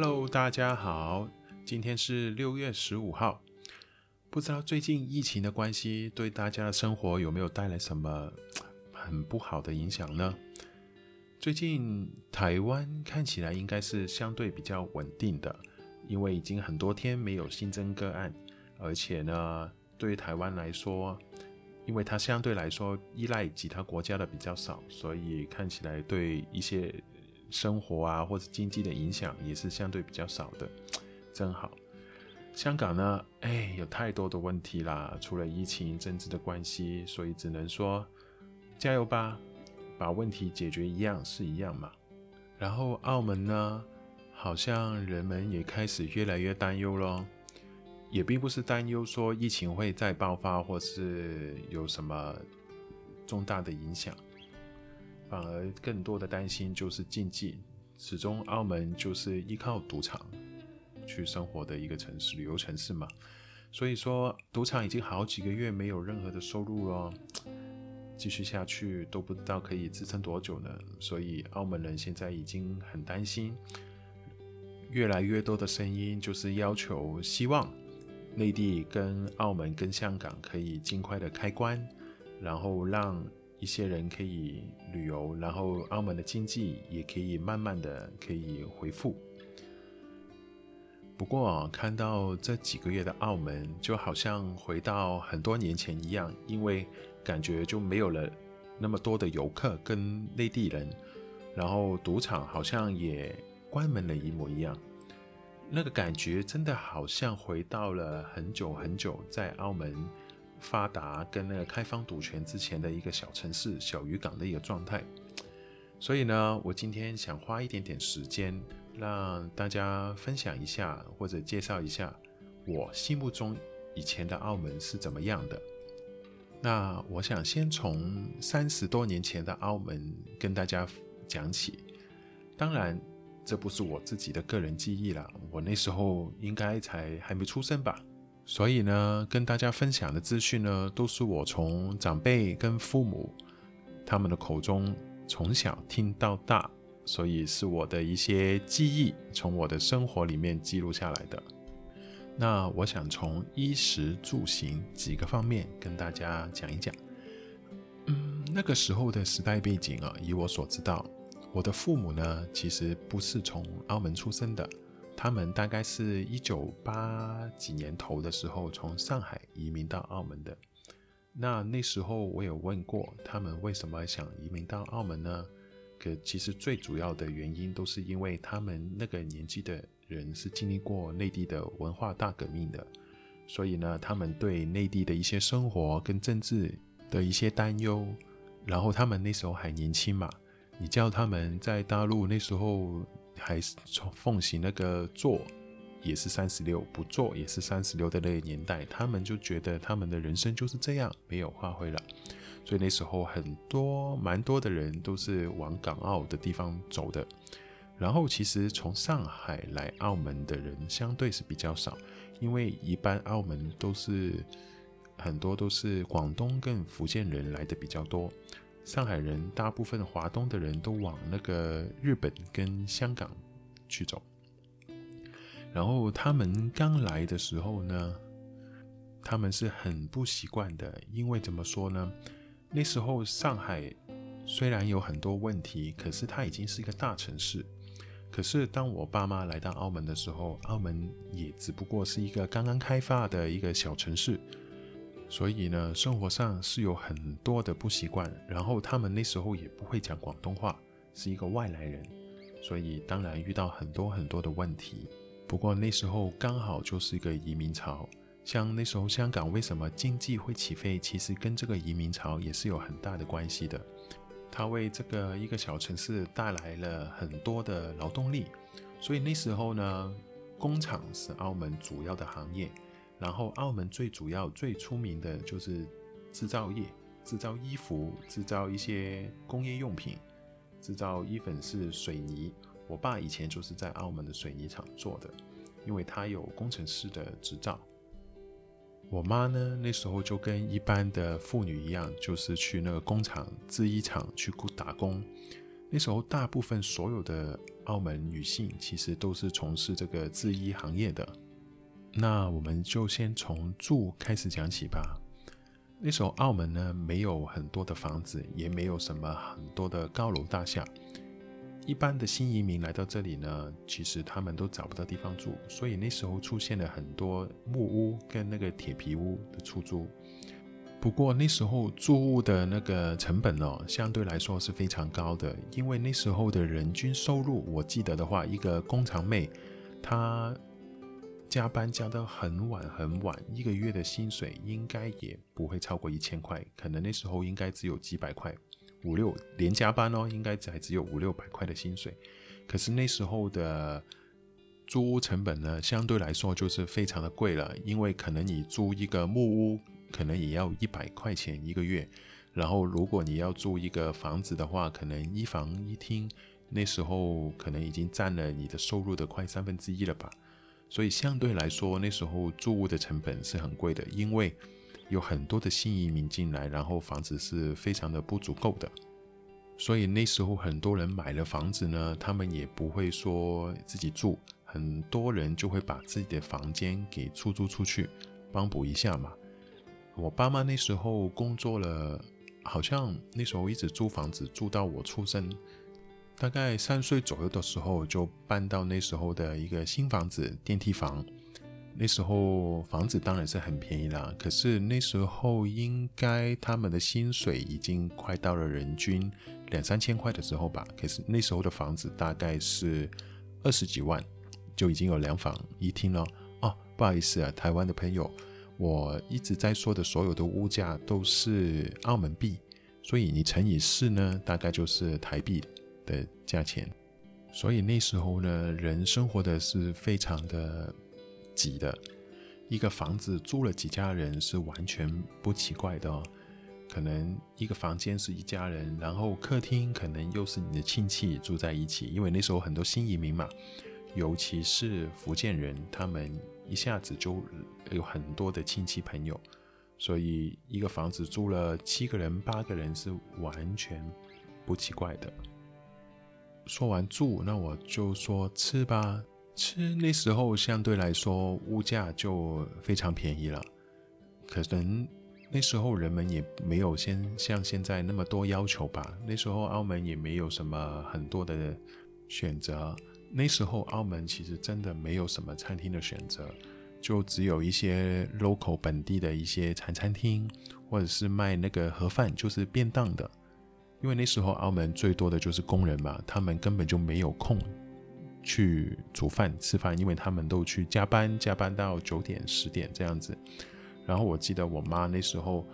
Hello，大家好，今天是六月十五号。不知道最近疫情的关系，对大家的生活有没有带来什么很不好的影响呢？最近台湾看起来应该是相对比较稳定的，因为已经很多天没有新增个案，而且呢，对于台湾来说，因为它相对来说依赖其他国家的比较少，所以看起来对一些。生活啊，或者经济的影响也是相对比较少的，真好。香港呢，哎，有太多的问题啦，除了疫情、政治的关系，所以只能说加油吧，把问题解决一样是一样嘛。然后澳门呢，好像人们也开始越来越担忧咯，也并不是担忧说疫情会再爆发，或是有什么重大的影响。反而更多的担心就是经济，始终澳门就是依靠赌场去生活的一个城市，旅游城市嘛。所以说，赌场已经好几个月没有任何的收入了，继续下去都不知道可以支撑多久呢。所以澳门人现在已经很担心，越来越多的声音就是要求，希望内地跟澳门跟香港可以尽快的开关，然后让。一些人可以旅游，然后澳门的经济也可以慢慢的可以恢复。不过看到这几个月的澳门，就好像回到很多年前一样，因为感觉就没有了那么多的游客跟内地人，然后赌场好像也关门了一模一样。那个感觉真的好像回到了很久很久在澳门。发达跟那个开放赌权之前的一个小城市、小渔港的一个状态，所以呢，我今天想花一点点时间，让大家分享一下或者介绍一下我心目中以前的澳门是怎么样的。那我想先从三十多年前的澳门跟大家讲起，当然这不是我自己的个人记忆啦，我那时候应该才还没出生吧。所以呢，跟大家分享的资讯呢，都是我从长辈跟父母他们的口中从小听到大，所以是我的一些记忆，从我的生活里面记录下来的。那我想从衣食住行几个方面跟大家讲一讲。嗯，那个时候的时代背景啊，以我所知道，我的父母呢，其实不是从澳门出生的。他们大概是一九八几年头的时候从上海移民到澳门的。那那时候我有问过他们为什么想移民到澳门呢？可其实最主要的原因都是因为他们那个年纪的人是经历过内地的文化大革命的，所以呢，他们对内地的一些生活跟政治的一些担忧。然后他们那时候还年轻嘛，你叫他们在大陆那时候。还是从奉行那个做也是三十六，不做也是三十六的那个年代，他们就觉得他们的人生就是这样，没有发挥了。所以那时候很多蛮多的人都是往港澳的地方走的。然后其实从上海来澳门的人相对是比较少，因为一般澳门都是很多都是广东跟福建人来的比较多。上海人大部分华东的人都往那个日本跟香港去走，然后他们刚来的时候呢，他们是很不习惯的，因为怎么说呢？那时候上海虽然有很多问题，可是它已经是一个大城市。可是当我爸妈来到澳门的时候，澳门也只不过是一个刚刚开发的一个小城市。所以呢，生活上是有很多的不习惯，然后他们那时候也不会讲广东话，是一个外来人，所以当然遇到很多很多的问题。不过那时候刚好就是一个移民潮，像那时候香港为什么经济会起飞，其实跟这个移民潮也是有很大的关系的。它为这个一个小城市带来了很多的劳动力，所以那时候呢，工厂是澳门主要的行业。然后，澳门最主要、最出名的就是制造业，制造衣服，制造一些工业用品，制造衣粉是水泥。我爸以前就是在澳门的水泥厂做的，因为他有工程师的执照。我妈呢，那时候就跟一般的妇女一样，就是去那个工厂、制衣厂去打工。那时候大部分所有的澳门女性其实都是从事这个制衣行业的。那我们就先从住开始讲起吧。那时候澳门呢，没有很多的房子，也没有什么很多的高楼大厦。一般的新移民来到这里呢，其实他们都找不到地方住，所以那时候出现了很多木屋跟那个铁皮屋的出租。不过那时候住屋的那个成本哦，相对来说是非常高的，因为那时候的人均收入，我记得的话，一个工厂妹，她加班加到很晚很晚，一个月的薪水应该也不会超过一千块，可能那时候应该只有几百块。五六连加班哦，应该才只有五六百块的薪水。可是那时候的租屋成本呢，相对来说就是非常的贵了。因为可能你租一个木屋，可能也要一百块钱一个月。然后如果你要租一个房子的话，可能一房一厅，那时候可能已经占了你的收入的快三分之一了吧。所以相对来说，那时候住屋的成本是很贵的，因为。有很多的新移民进来，然后房子是非常的不足够的，所以那时候很多人买了房子呢，他们也不会说自己住，很多人就会把自己的房间给出租出去，帮补一下嘛。我爸妈那时候工作了，好像那时候一直租房子住到我出生，大概三岁左右的时候就搬到那时候的一个新房子，电梯房。那时候房子当然是很便宜啦，可是那时候应该他们的薪水已经快到了人均两三千块的时候吧。可是那时候的房子大概是二十几万，就已经有两房一厅了。哦，不好意思啊，台湾的朋友，我一直在说的所有的物价都是澳门币，所以你乘以四呢，大概就是台币的价钱。所以那时候呢，人生活的是非常的。挤的一个房子住了几家人是完全不奇怪的哦，可能一个房间是一家人，然后客厅可能又是你的亲戚住在一起，因为那时候很多新移民嘛，尤其是福建人，他们一下子就有很多的亲戚朋友，所以一个房子住了七个人、八个人是完全不奇怪的。说完住，那我就说吃吧。吃那时候相对来说物价就非常便宜了，可能那时候人们也没有先像现在那么多要求吧。那时候澳门也没有什么很多的选择，那时候澳门其实真的没有什么餐厅的选择，就只有一些 local 本地的一些茶餐厅，或者是卖那个盒饭，就是便当的。因为那时候澳门最多的就是工人嘛，他们根本就没有空。去煮饭吃饭，因为他们都去加班，加班到九点十点这样子。然后我记得我妈那时候，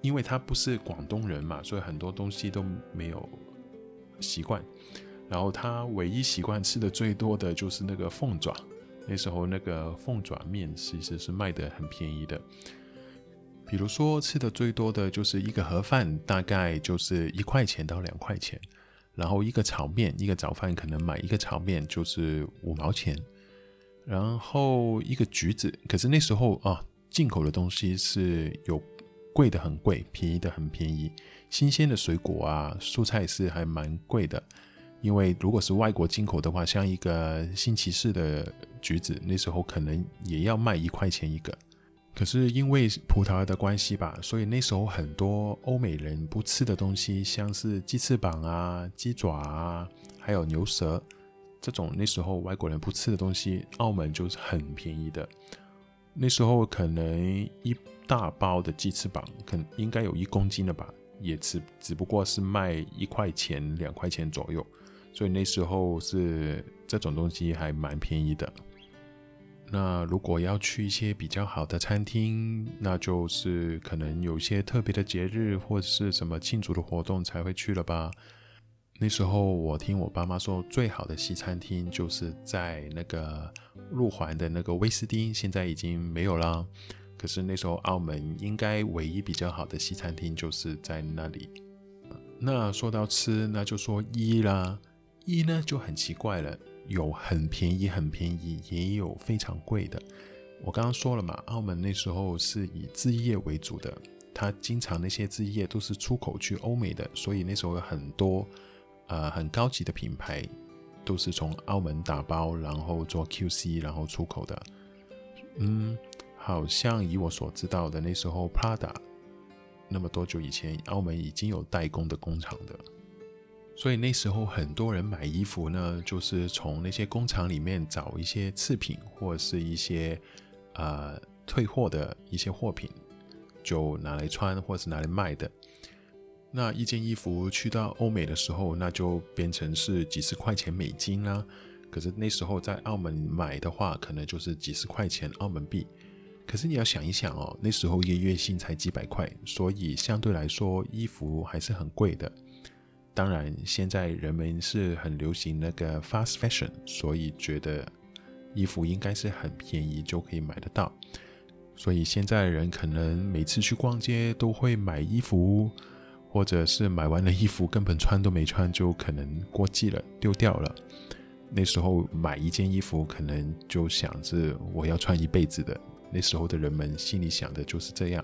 因为她不是广东人嘛，所以很多东西都没有习惯。然后她唯一习惯吃的最多的就是那个凤爪。那时候那个凤爪面其实是卖得很便宜的。比如说吃的最多的就是一个盒饭，大概就是一块钱到两块钱。然后一个炒面，一个早饭可能买一个炒面就是五毛钱。然后一个橘子，可是那时候啊，进口的东西是有贵的很贵，便宜的很便宜。新鲜的水果啊，蔬菜是还蛮贵的。因为如果是外国进口的话，像一个新奇士的橘子，那时候可能也要卖一块钱一个。可是因为葡萄的关系吧，所以那时候很多欧美人不吃的东西，像是鸡翅膀啊、鸡爪啊，还有牛舌这种那时候外国人不吃的东西，澳门就是很便宜的。那时候可能一大包的鸡翅膀，可应该有一公斤了吧，也只只不过是卖一块钱、两块钱左右，所以那时候是这种东西还蛮便宜的。那如果要去一些比较好的餐厅，那就是可能有些特别的节日或者是什么庆祝的活动才会去了吧。那时候我听我爸妈说，最好的西餐厅就是在那个路环的那个威斯汀，现在已经没有了。可是那时候澳门应该唯一比较好的西餐厅就是在那里。那说到吃，那就说一啦，一呢就很奇怪了。有很便宜，很便宜，也有非常贵的。我刚刚说了嘛，澳门那时候是以制衣业为主的，它经常那些制衣业都是出口去欧美的，所以那时候有很多呃很高级的品牌，都是从澳门打包，然后做 QC，然后出口的。嗯，好像以我所知道的，那时候 Prada 那么多久以前，澳门已经有代工的工厂的，所以那时候很多人买衣服呢，就是从那些工厂里面找一些次品或者是一些呃退货的一些货品，就拿来穿或是拿来卖的。那一件衣服去到欧美的时候，那就变成是几十块钱美金啦。可是那时候在澳门买的话，可能就是几十块钱澳门币。可是你要想一想哦，那时候一个月薪才几百块，所以相对来说衣服还是很贵的。当然，现在人们是很流行那个 fast fashion，所以觉得衣服应该是很便宜就可以买得到。所以现在人可能每次去逛街都会买衣服，或者是买完了衣服根本穿都没穿，就可能过季了，丢掉了。那时候买一件衣服，可能就想着我要穿一辈子的。那时候的人们心里想的就是这样，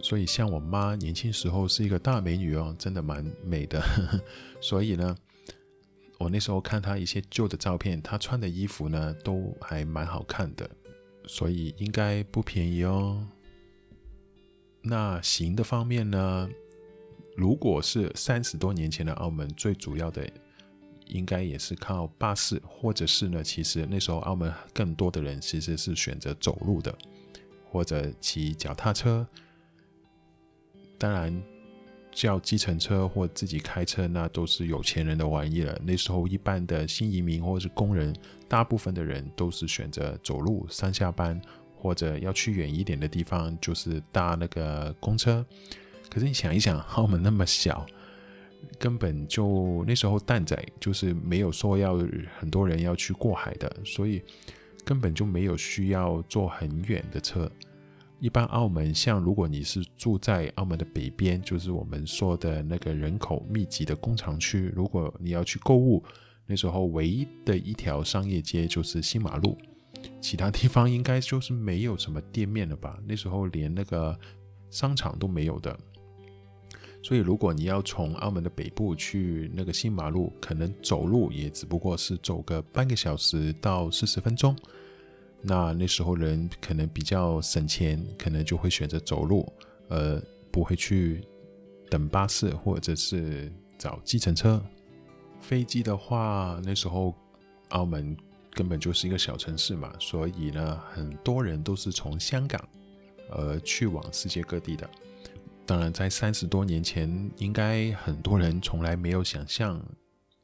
所以像我妈年轻时候是一个大美女哦，真的蛮美的。所以呢，我那时候看她一些旧的照片，她穿的衣服呢都还蛮好看的，所以应该不便宜哦。那行的方面呢，如果是三十多年前的澳门，最主要的。应该也是靠巴士，或者是呢，其实那时候澳门更多的人其实是选择走路的，或者骑脚踏车。当然，叫计程车或自己开车，那都是有钱人的玩意了。那时候一般的新移民或者是工人，大部分的人都是选择走路上下班，或者要去远一点的地方，就是搭那个公车。可是你想一想，澳门那么小。根本就那时候蛋仔就是没有说要很多人要去过海的，所以根本就没有需要坐很远的车。一般澳门像如果你是住在澳门的北边，就是我们说的那个人口密集的工厂区，如果你要去购物，那时候唯一的一条商业街就是新马路，其他地方应该就是没有什么店面了吧？那时候连那个商场都没有的。所以，如果你要从澳门的北部去那个新马路，可能走路也只不过是走个半个小时到四十分钟。那那时候人可能比较省钱，可能就会选择走路，呃，不会去等巴士或者是找计程车。飞机的话，那时候澳门根本就是一个小城市嘛，所以呢，很多人都是从香港呃去往世界各地的。当然，在三十多年前，应该很多人从来没有想象，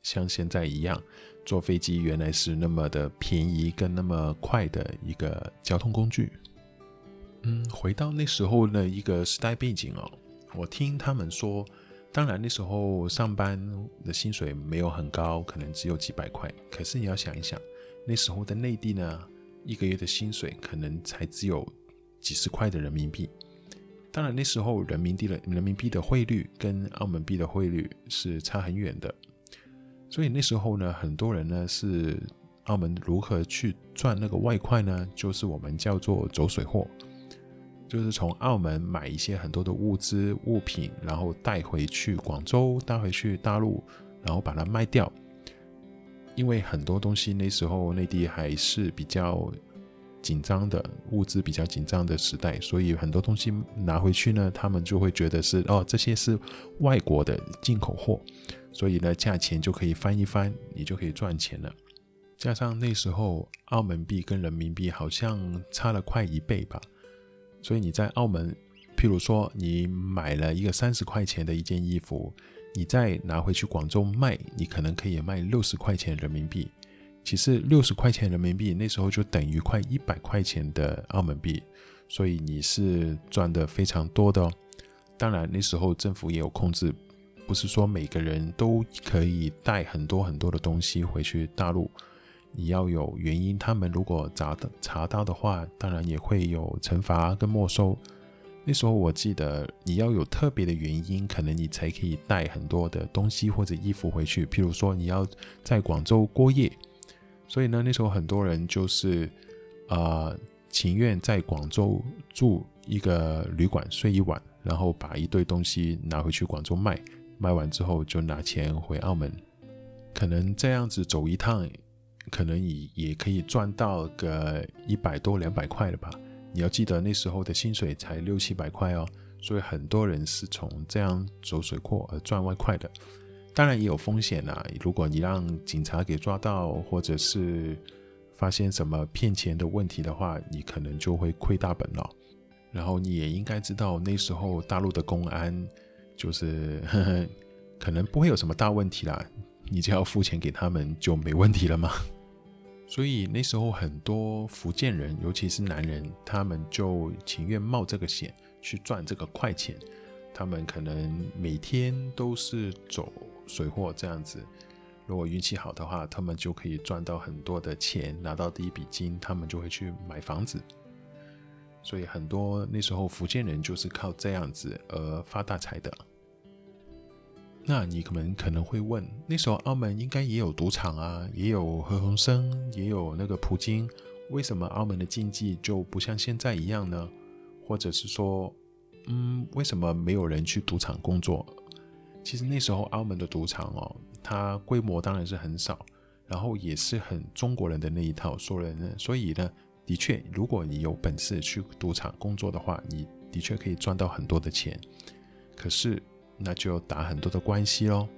像现在一样，坐飞机原来是那么的便宜跟那么快的一个交通工具。嗯，回到那时候的一个时代背景哦，我听他们说，当然那时候上班的薪水没有很高，可能只有几百块。可是你要想一想，那时候的内地呢，一个月的薪水可能才只有几十块的人民币。当然，那时候人民币的人民币的汇率跟澳门币的汇率是差很远的，所以那时候呢，很多人呢是澳门如何去赚那个外快呢？就是我们叫做走水货，就是从澳门买一些很多的物资物品，然后带回去广州，带回去大陆，然后把它卖掉。因为很多东西那时候内地还是比较。紧张的物资比较紧张的时代，所以很多东西拿回去呢，他们就会觉得是哦，这些是外国的进口货，所以呢，价钱就可以翻一翻，你就可以赚钱了。加上那时候澳门币跟人民币好像差了快一倍吧，所以你在澳门，譬如说你买了一个三十块钱的一件衣服，你再拿回去广州卖，你可能可以卖六十块钱人民币。其实六十块钱人民币那时候就等于快一百块钱的澳门币，所以你是赚的非常多的哦。当然那时候政府也有控制，不是说每个人都可以带很多很多的东西回去大陆，你要有原因。他们如果查的查到的话，当然也会有惩罚跟没收。那时候我记得你要有特别的原因，可能你才可以带很多的东西或者衣服回去。譬如说你要在广州过夜。所以呢，那时候很多人就是，啊、呃，情愿在广州住一个旅馆睡一晚，然后把一堆东西拿回去广州卖，卖完之后就拿钱回澳门，可能这样子走一趟，可能也也可以赚到个一百多两百块了吧？你要记得那时候的薪水才六七百块哦，所以很多人是从这样走水货而赚外快的。当然也有风险啊，如果你让警察给抓到，或者是发现什么骗钱的问题的话，你可能就会亏大本了。然后你也应该知道，那时候大陆的公安就是 呵呵，可能不会有什么大问题啦，你只要付钱给他们就没问题了嘛。所以那时候很多福建人，尤其是男人，他们就情愿冒这个险去赚这个快钱。他们可能每天都是走水货这样子，如果运气好的话，他们就可以赚到很多的钱，拿到第一笔金，他们就会去买房子。所以很多那时候福建人就是靠这样子而发大财的。那你可能可能会问，那时候澳门应该也有赌场啊，也有何鸿燊，也有那个葡京，为什么澳门的经济就不像现在一样呢？或者是说，嗯，为什么没有人去赌场工作？其实那时候澳门的赌场哦，它规模当然是很少，然后也是很中国人的那一套，说人呢，所以呢。的确，如果你有本事去赌场工作的话，你的确可以赚到很多的钱。可是，那就打很多的关系喽。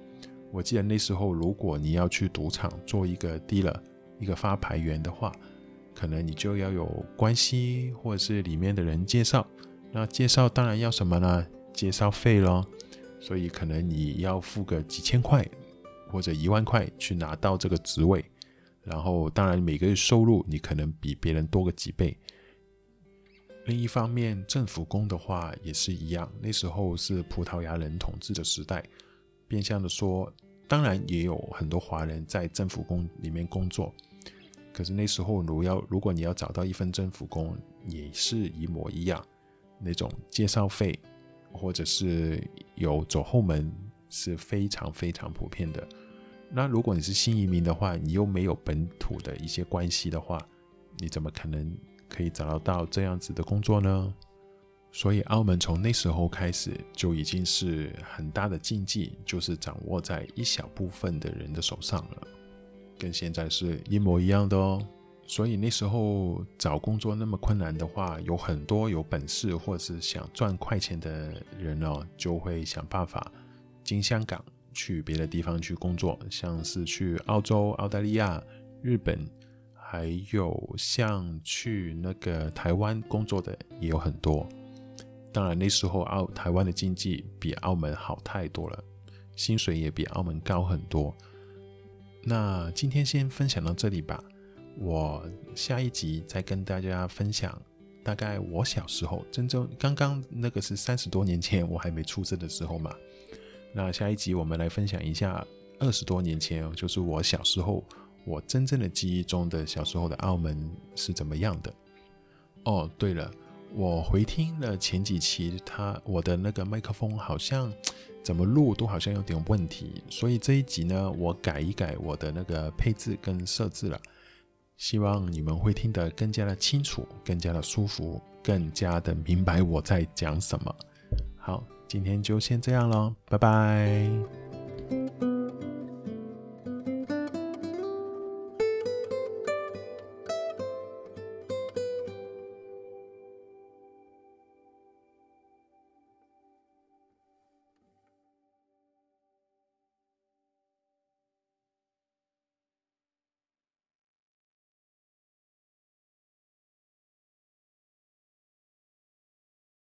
我记得那时候，如果你要去赌场做一个 dealer，一个发牌员的话，可能你就要有关系，或者是里面的人介绍。那介绍当然要什么呢？介绍费喽。所以可能你要付个几千块或者一万块去拿到这个职位。然后，当然每个月收入你可能比别人多个几倍。另一方面，政府工的话也是一样。那时候是葡萄牙人统治的时代，变相的说，当然也有很多华人在政府工里面工作。可是那时候，如要如果你要找到一份政府工，也是一模一样，那种介绍费或者是有走后门是非常非常普遍的。那如果你是新移民的话，你又没有本土的一些关系的话，你怎么可能可以找得到这样子的工作呢？所以澳门从那时候开始就已经是很大的经济，就是掌握在一小部分的人的手上了，跟现在是一模一样的哦。所以那时候找工作那么困难的话，有很多有本事或是想赚快钱的人哦，就会想办法进香港。去别的地方去工作，像是去澳洲、澳大利亚、日本，还有像去那个台湾工作的也有很多。当然那时候澳台湾的经济比澳门好太多了，薪水也比澳门高很多。那今天先分享到这里吧，我下一集再跟大家分享，大概我小时候，真正刚刚那个是三十多年前我还没出生的时候嘛。那下一集我们来分享一下二十多年前，就是我小时候，我真正的记忆中的小时候的澳门是怎么样的。哦，对了，我回听了前几期，他我的那个麦克风好像怎么录都好像有点问题，所以这一集呢，我改一改我的那个配置跟设置了，希望你们会听得更加的清楚，更加的舒服，更加的明白我在讲什么。好。今天就先这样了，拜拜。